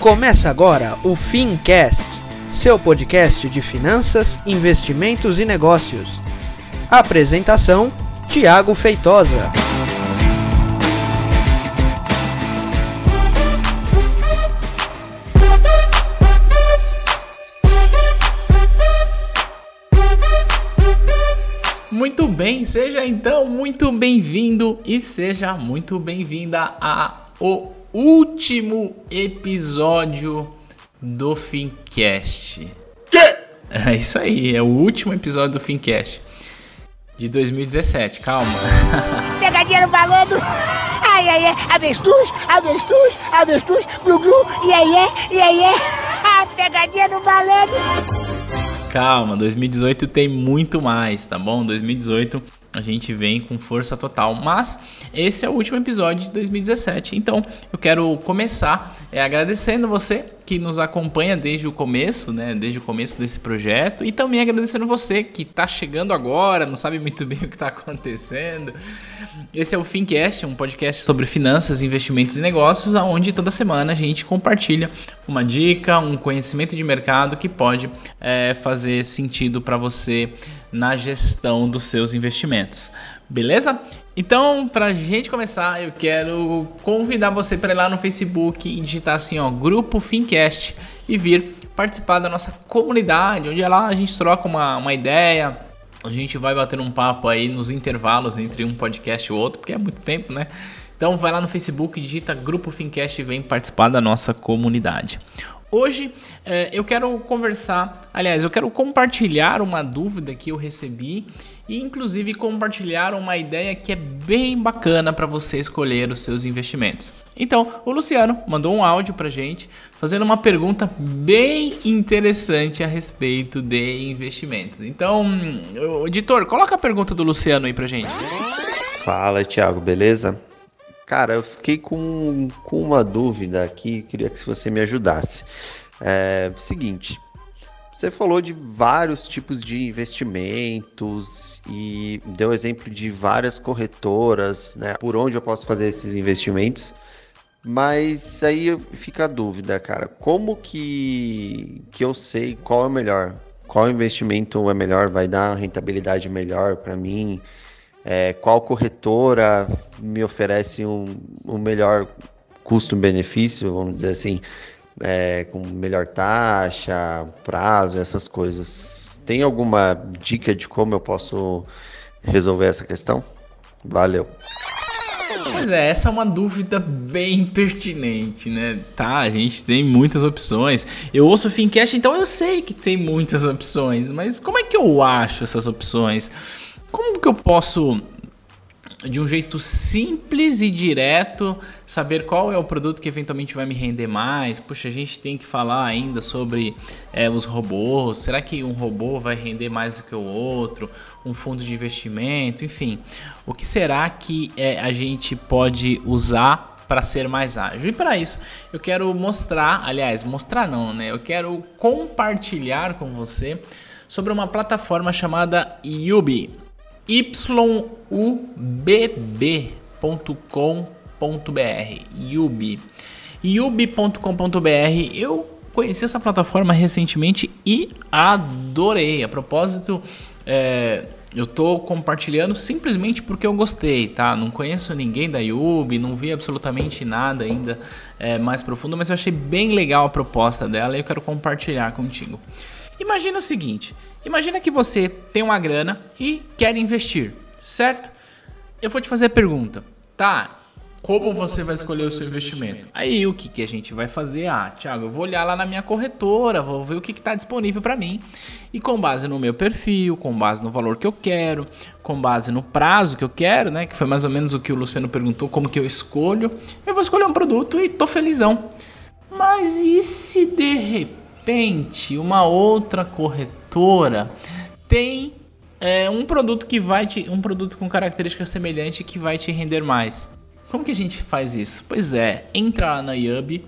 Começa agora o Fincast, seu podcast de finanças, investimentos e negócios. Apresentação: Tiago Feitosa. Muito bem, seja então muito bem-vindo e seja muito bem-vinda a o último episódio do Fincast. Que? É isso aí, é o último episódio do Fincast de 2017. Calma. Pegadinha no balão do... Ai, ai, ai, avestruz, avestruz, avestruz, glu, glu, e aí, é, e aí, é. Pegadinha no balão. Calma, 2018 tem muito mais, tá bom? 2018 a gente vem com força total. Mas esse é o último episódio de 2017. Então eu quero começar é, agradecendo você que nos acompanha desde o começo, né? Desde o começo desse projeto. E também agradecendo você que está chegando agora, não sabe muito bem o que está acontecendo. Esse é o Fincast, um podcast sobre finanças, investimentos e negócios, onde toda semana a gente compartilha uma dica, um conhecimento de mercado que pode é, fazer sentido para você na gestão dos seus investimentos. Beleza? Então, pra gente começar, eu quero convidar você para ir lá no Facebook e digitar assim, ó, Grupo Fincast e vir participar da nossa comunidade, onde lá a gente troca uma, uma ideia, a gente vai bater um papo aí nos intervalos entre um podcast e outro, porque é muito tempo, né? Então vai lá no Facebook, digita Grupo Fincast e vem participar da nossa comunidade. Hoje é, eu quero conversar, aliás, eu quero compartilhar uma dúvida que eu recebi e inclusive compartilhar uma ideia que é bem bacana para você escolher os seus investimentos. Então, o Luciano mandou um áudio para gente fazendo uma pergunta bem interessante a respeito de investimentos. Então, editor, coloca a pergunta do Luciano aí para gente. Fala, Thiago, beleza? Cara, eu fiquei com, com uma dúvida aqui, queria que você me ajudasse. É seguinte, você falou de vários tipos de investimentos e deu exemplo de várias corretoras, né? Por onde eu posso fazer esses investimentos. Mas aí fica a dúvida, cara. Como que, que eu sei qual é o melhor? Qual investimento é melhor? Vai dar rentabilidade melhor para mim? É, qual corretora me oferece um, um melhor custo-benefício, vamos dizer assim, é, com melhor taxa, prazo, essas coisas. Tem alguma dica de como eu posso resolver essa questão? Valeu. Pois é, essa é uma dúvida bem pertinente, né? Tá, a gente tem muitas opções. Eu ouço o Fincast, então eu sei que tem muitas opções, mas como é que eu acho essas opções? Como que eu posso, de um jeito simples e direto, saber qual é o produto que eventualmente vai me render mais? Puxa, a gente tem que falar ainda sobre é, os robôs. Será que um robô vai render mais do que o outro? Um fundo de investimento? Enfim, o que será que é, a gente pode usar para ser mais ágil. E para isso, eu quero mostrar, aliás, mostrar não, né? Eu quero compartilhar com você sobre uma plataforma chamada Yubi yubb.com.br Yubi. eu conheci essa plataforma recentemente e adorei. A propósito, é, eu estou compartilhando simplesmente porque eu gostei, tá? Não conheço ninguém da Yubi, não vi absolutamente nada ainda é, mais profundo, mas eu achei bem legal a proposta dela e eu quero compartilhar contigo. Imagina o seguinte: Imagina que você tem uma grana e quer investir, certo? Eu vou te fazer a pergunta, tá? Como você vai escolher o seu investimento? Aí o que, que a gente vai fazer? Ah, Thiago, eu vou olhar lá na minha corretora, vou ver o que está disponível para mim. E com base no meu perfil, com base no valor que eu quero, com base no prazo que eu quero, né? Que foi mais ou menos o que o Luciano perguntou, como que eu escolho. Eu vou escolher um produto e tô felizão. Mas e se de repente uma outra corretora corretora tem é, um produto que vai te, um produto com característica semelhante que vai te render mais. Como que a gente faz isso? Pois é, entra lá na Yubi.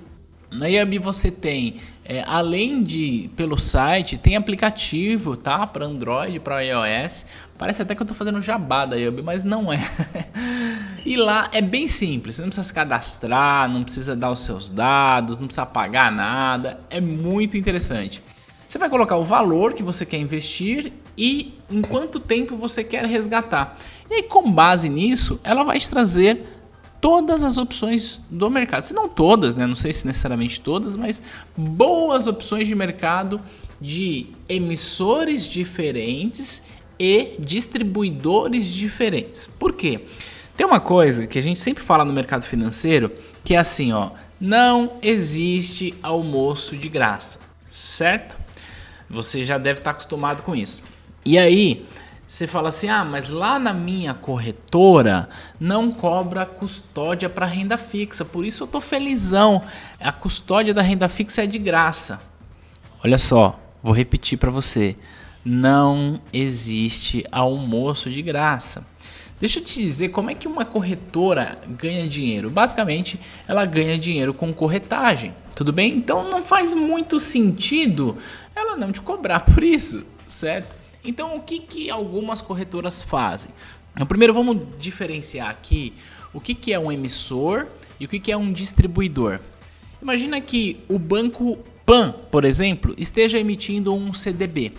Na Yubi você tem, é, além de pelo site, tem aplicativo, tá? Para Android, para iOS. Parece até que eu estou fazendo jabá da Yubi, mas não é. E lá é bem simples, você não precisa se cadastrar, não precisa dar os seus dados, não precisa pagar nada, é muito interessante. Você vai colocar o valor que você quer investir e em quanto tempo você quer resgatar. E aí, com base nisso, ela vai te trazer todas as opções do mercado. Se não todas, né? Não sei se necessariamente todas, mas boas opções de mercado de emissores diferentes e distribuidores diferentes. Por quê? Tem uma coisa que a gente sempre fala no mercado financeiro que é assim, ó, não existe almoço de graça, certo? Você já deve estar acostumado com isso. E aí, você fala assim: "Ah, mas lá na minha corretora não cobra custódia para renda fixa, por isso eu tô felizão. A custódia da renda fixa é de graça". Olha só, vou repetir para você. Não existe almoço de graça. Deixa eu te dizer como é que uma corretora ganha dinheiro. Basicamente, ela ganha dinheiro com corretagem. Tudo bem? Então não faz muito sentido ela não te cobrar por isso, certo? Então o que, que algumas corretoras fazem? Então, primeiro vamos diferenciar aqui o que, que é um emissor e o que, que é um distribuidor. Imagina que o banco Pan, por exemplo, esteja emitindo um CDB.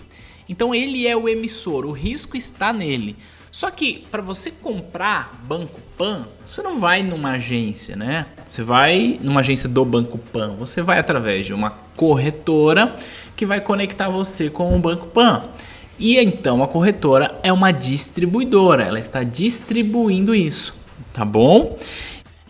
Então ele é o emissor, o risco está nele. Só que para você comprar Banco Pan, você não vai numa agência, né? Você vai numa agência do Banco Pan, você vai através de uma corretora que vai conectar você com o Banco Pan. E então a corretora é uma distribuidora, ela está distribuindo isso, tá bom?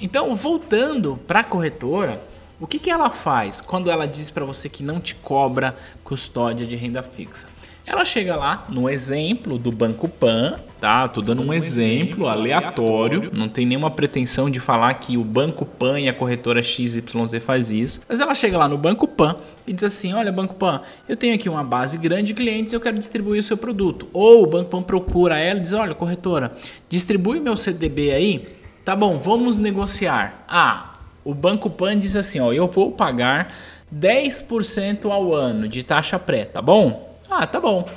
Então, voltando para a corretora, o que, que ela faz quando ela diz para você que não te cobra custódia de renda fixa? Ela chega lá no exemplo do Banco Pan, tá? Tô dando um exemplo aleatório, não tem nenhuma pretensão de falar que o Banco Pan e a corretora XYZ faz isso. Mas ela chega lá no Banco Pan e diz assim: "Olha, Banco Pan, eu tenho aqui uma base grande de clientes, eu quero distribuir o seu produto". Ou o Banco Pan procura ela e diz: "Olha, corretora, distribui meu CDB aí". Tá bom, vamos negociar. Ah, o Banco Pan diz assim, ó, eu vou pagar 10% ao ano de taxa pré, tá bom? Ah, tá bom.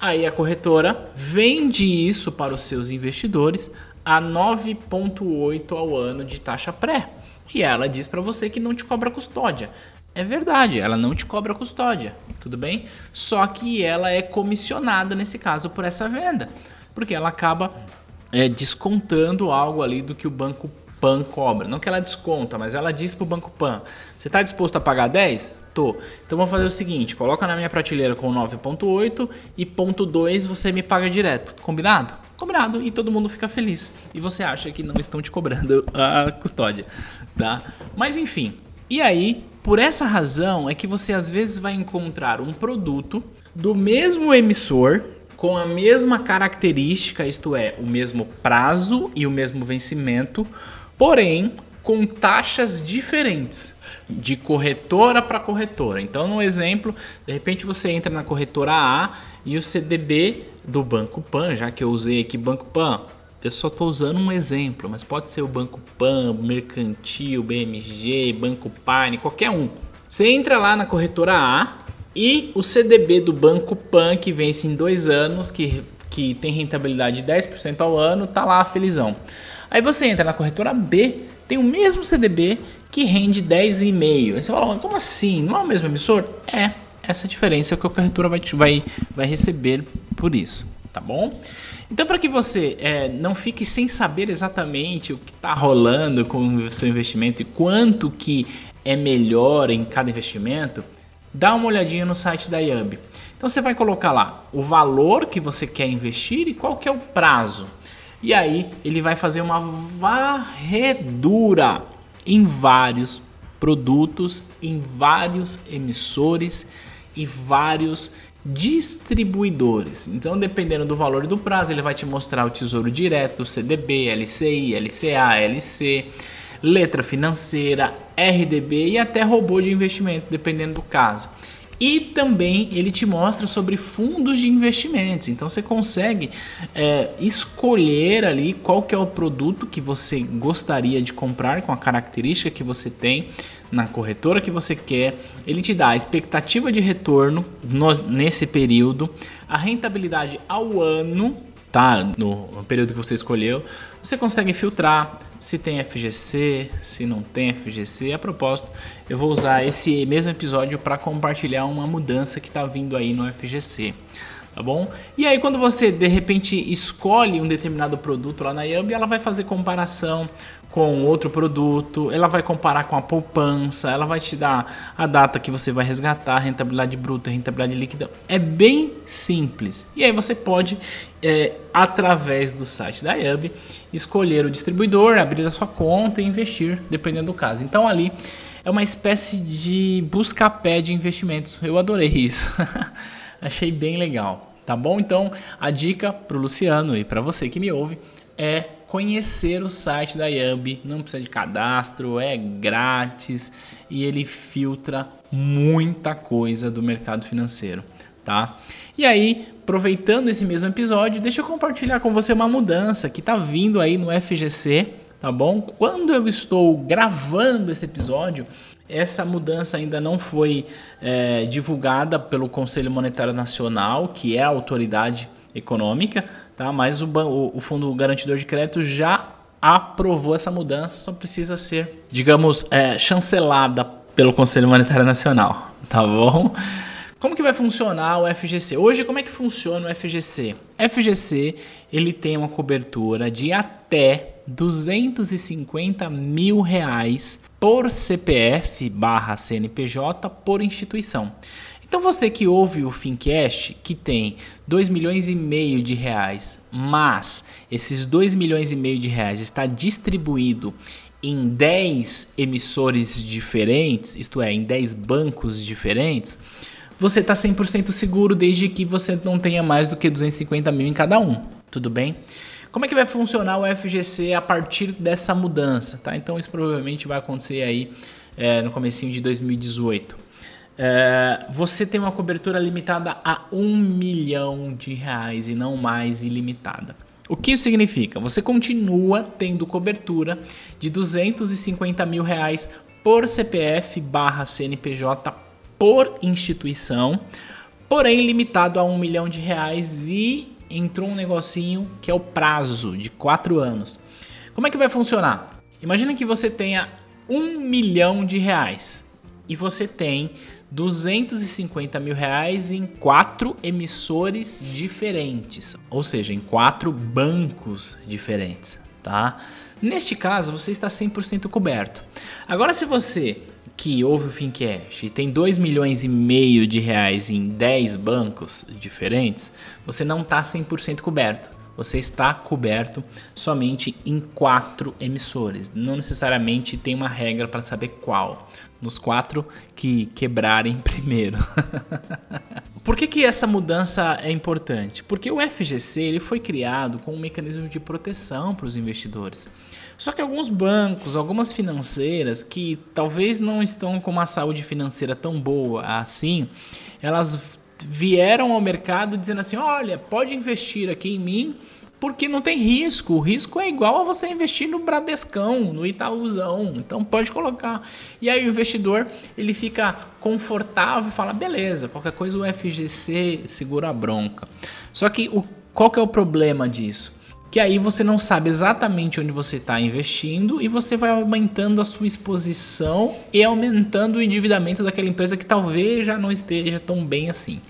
Aí a corretora vende isso para os seus investidores a 9,8 ao ano de taxa pré. E ela diz para você que não te cobra custódia. É verdade, ela não te cobra custódia, tudo bem? Só que ela é comissionada nesse caso por essa venda, porque ela acaba é, descontando algo ali do que o banco Pan cobra. Não que ela desconta, mas ela diz para o Banco Pan: você está disposto a pagar 10? Tô. Então vamos fazer o seguinte: coloca na minha prateleira com 9,8 e ponto 2 você me paga direto. Combinado? Combinado. E todo mundo fica feliz. E você acha que não estão te cobrando a custódia, tá? Mas enfim. E aí, por essa razão é que você às vezes vai encontrar um produto do mesmo emissor com a mesma característica, isto é, o mesmo prazo e o mesmo vencimento, porém com taxas diferentes de corretora para corretora. Então, no exemplo, de repente você entra na corretora A e o CDB do Banco Pan, já que eu usei aqui Banco Pan, eu só estou usando um exemplo, mas pode ser o Banco Pan, Mercantil, BMG, Banco Pine, qualquer um. Você entra lá na corretora A e o CDB do Banco Pan, que vence em dois anos, que, que tem rentabilidade de 10% ao ano, tá lá felizão. Aí você entra na corretora B, tem o mesmo CDB que rende 10,5. Aí você fala, como assim? Não é o mesmo emissor? É, essa é diferença que a corretora vai, vai, vai receber por isso, tá bom? Então, para que você é, não fique sem saber exatamente o que está rolando com o seu investimento e quanto que é melhor em cada investimento, dá uma olhadinha no site da IAB. Então, você vai colocar lá o valor que você quer investir e qual que é o prazo. E aí ele vai fazer uma varredura em vários produtos, em vários emissores e vários distribuidores. Então, dependendo do valor e do prazo, ele vai te mostrar o Tesouro Direto, CDB, LCI, LCA, LC, letra financeira, RDB e até robô de investimento, dependendo do caso. E também ele te mostra sobre fundos de investimentos. Então você consegue é, escolher ali qual que é o produto que você gostaria de comprar com a característica que você tem na corretora que você quer. Ele te dá a expectativa de retorno no, nesse período, a rentabilidade ao ano tá? No, no, período que você escolheu, você consegue filtrar se tem FGC, se não tem FGC. A propósito, eu vou usar esse mesmo episódio para compartilhar uma mudança que está vindo aí no FGC. Tá bom? E aí quando você de repente escolhe um determinado produto lá na Yambi, ela vai fazer comparação com outro produto, ela vai comparar com a poupança, ela vai te dar a data que você vai resgatar, rentabilidade bruta, rentabilidade líquida. É bem simples. E aí você pode, é, através do site da IUB, escolher o distribuidor, abrir a sua conta e investir, dependendo do caso. Então ali é uma espécie de busca-pé de investimentos. Eu adorei isso. Achei bem legal. Tá bom? Então a dica para o Luciano e para você que me ouve é conhecer o site da Yambi, não precisa de cadastro, é grátis e ele filtra muita coisa do mercado financeiro, tá? E aí, aproveitando esse mesmo episódio, deixa eu compartilhar com você uma mudança que tá vindo aí no FGC, tá bom? Quando eu estou gravando esse episódio, essa mudança ainda não foi é, divulgada pelo Conselho Monetário Nacional, que é a autoridade econômica, tá? Mas o, o, o Fundo Garantidor de Crédito já aprovou essa mudança, só precisa ser, digamos, é, chancelada pelo Conselho Monetário Nacional, tá bom? Como que vai funcionar o FGC? Hoje, como é que funciona o FGC? FGC ele tem uma cobertura de até 250 mil reais por CPF barra CNPJ por instituição. Então você que ouve o Fincast, que tem 2 milhões e meio de reais, mas esses 2 milhões e meio de reais está distribuído em 10 emissores diferentes, isto é, em 10 bancos diferentes, você está 100% seguro desde que você não tenha mais do que 250 mil em cada um, tudo bem? Como é que vai funcionar o FGC a partir dessa mudança? Tá? Então isso provavelmente vai acontecer aí é, no comecinho de 2018. É, você tem uma cobertura limitada a um milhão de reais e não mais ilimitada. O que isso significa? Você continua tendo cobertura de 250 mil reais por CPF barra CNPJ por instituição, porém limitado a um milhão de reais e entrou um negocinho que é o prazo de quatro anos. Como é que vai funcionar? Imagina que você tenha um milhão de reais e você tem 250 mil reais em quatro emissores diferentes, ou seja, em quatro bancos diferentes, tá? Neste caso, você está 100% coberto. Agora, se você que ouve o Fincast e tem 2 milhões e meio de reais em 10 bancos diferentes, você não está 100% coberto. Você está coberto somente em quatro emissores. Não necessariamente tem uma regra para saber qual nos quatro que quebrarem primeiro. Por que, que essa mudança é importante? Porque o FGC ele foi criado com um mecanismo de proteção para os investidores. Só que alguns bancos, algumas financeiras que talvez não estão com uma saúde financeira tão boa assim, elas vieram ao mercado dizendo assim: olha, pode investir aqui em mim porque não tem risco. O risco é igual a você investir no Bradescão, no Itaúzão. Então pode colocar. E aí o investidor ele fica confortável e fala: beleza, qualquer coisa o FGC segura a bronca. Só que o, qual que é o problema disso? Que aí você não sabe exatamente onde você está investindo e você vai aumentando a sua exposição e aumentando o endividamento daquela empresa que talvez já não esteja tão bem assim.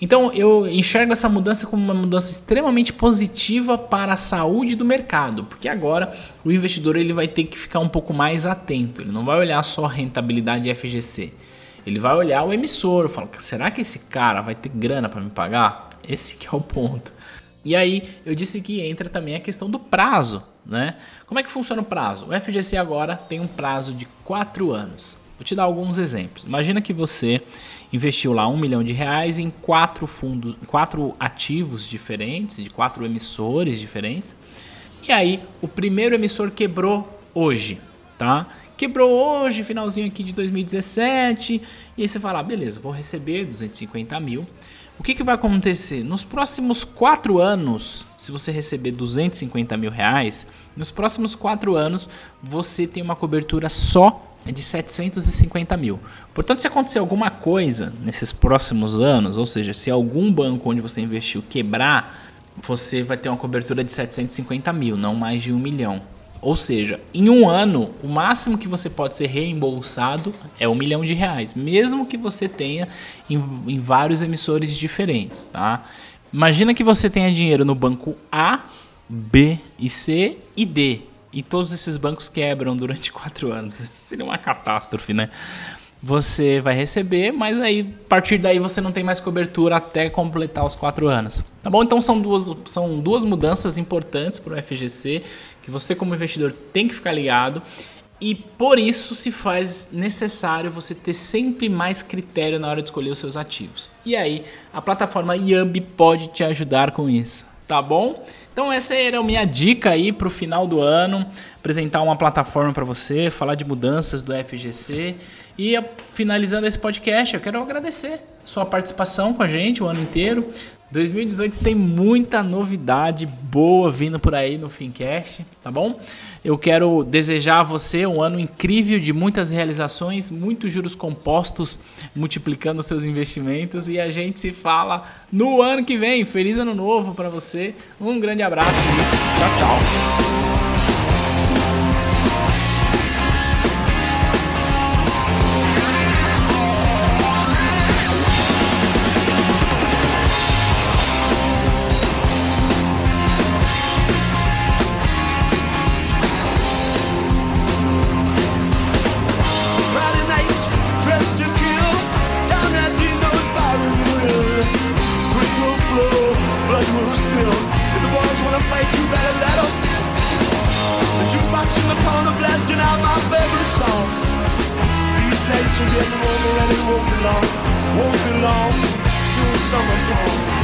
Então eu enxergo essa mudança como uma mudança extremamente positiva para a saúde do mercado, porque agora o investidor ele vai ter que ficar um pouco mais atento. Ele não vai olhar só rentabilidade FGC. Ele vai olhar o emissor, fala, será que esse cara vai ter grana para me pagar? Esse que é o ponto. E aí eu disse que entra também a questão do prazo, né? Como é que funciona o prazo? O FGC agora tem um prazo de 4 anos. Vou te dar alguns exemplos. Imagina que você investiu lá um milhão de reais em quatro fundos, quatro ativos diferentes, de quatro emissores diferentes. E aí o primeiro emissor quebrou hoje, tá? Quebrou hoje, finalzinho aqui de 2017. E aí você fala, ah, beleza, vou receber 250 mil. O que, que vai acontecer? Nos próximos quatro anos, se você receber 250 mil reais, nos próximos quatro anos você tem uma cobertura só de 750 mil. Portanto, se acontecer alguma coisa nesses próximos anos, ou seja, se algum banco onde você investiu quebrar, você vai ter uma cobertura de 750 mil, não mais de um milhão. Ou seja, em um ano, o máximo que você pode ser reembolsado é um milhão de reais, mesmo que você tenha em, em vários emissores diferentes, tá? Imagina que você tenha dinheiro no banco A, B e C e D. E todos esses bancos quebram durante quatro anos. Seria uma catástrofe, né? Você vai receber, mas aí a partir daí você não tem mais cobertura até completar os quatro anos. Tá bom? Então são duas, são duas mudanças importantes para o FGC que você, como investidor, tem que ficar ligado. E por isso se faz necessário você ter sempre mais critério na hora de escolher os seus ativos. E aí, a plataforma Yambi pode te ajudar com isso, tá bom? Então essa era a minha dica aí para o final do ano, apresentar uma plataforma para você, falar de mudanças do FGC e finalizando esse podcast, eu quero agradecer sua participação com a gente o ano inteiro. 2018 tem muita novidade boa vindo por aí no Fincast, tá bom? Eu quero desejar a você um ano incrível de muitas realizações, muitos juros compostos multiplicando seus investimentos e a gente se fala no ano que vem. Feliz ano novo para você. Um grande abraço e tchau, tchau. Are getting older and it won't be long, won't be long till summer comes.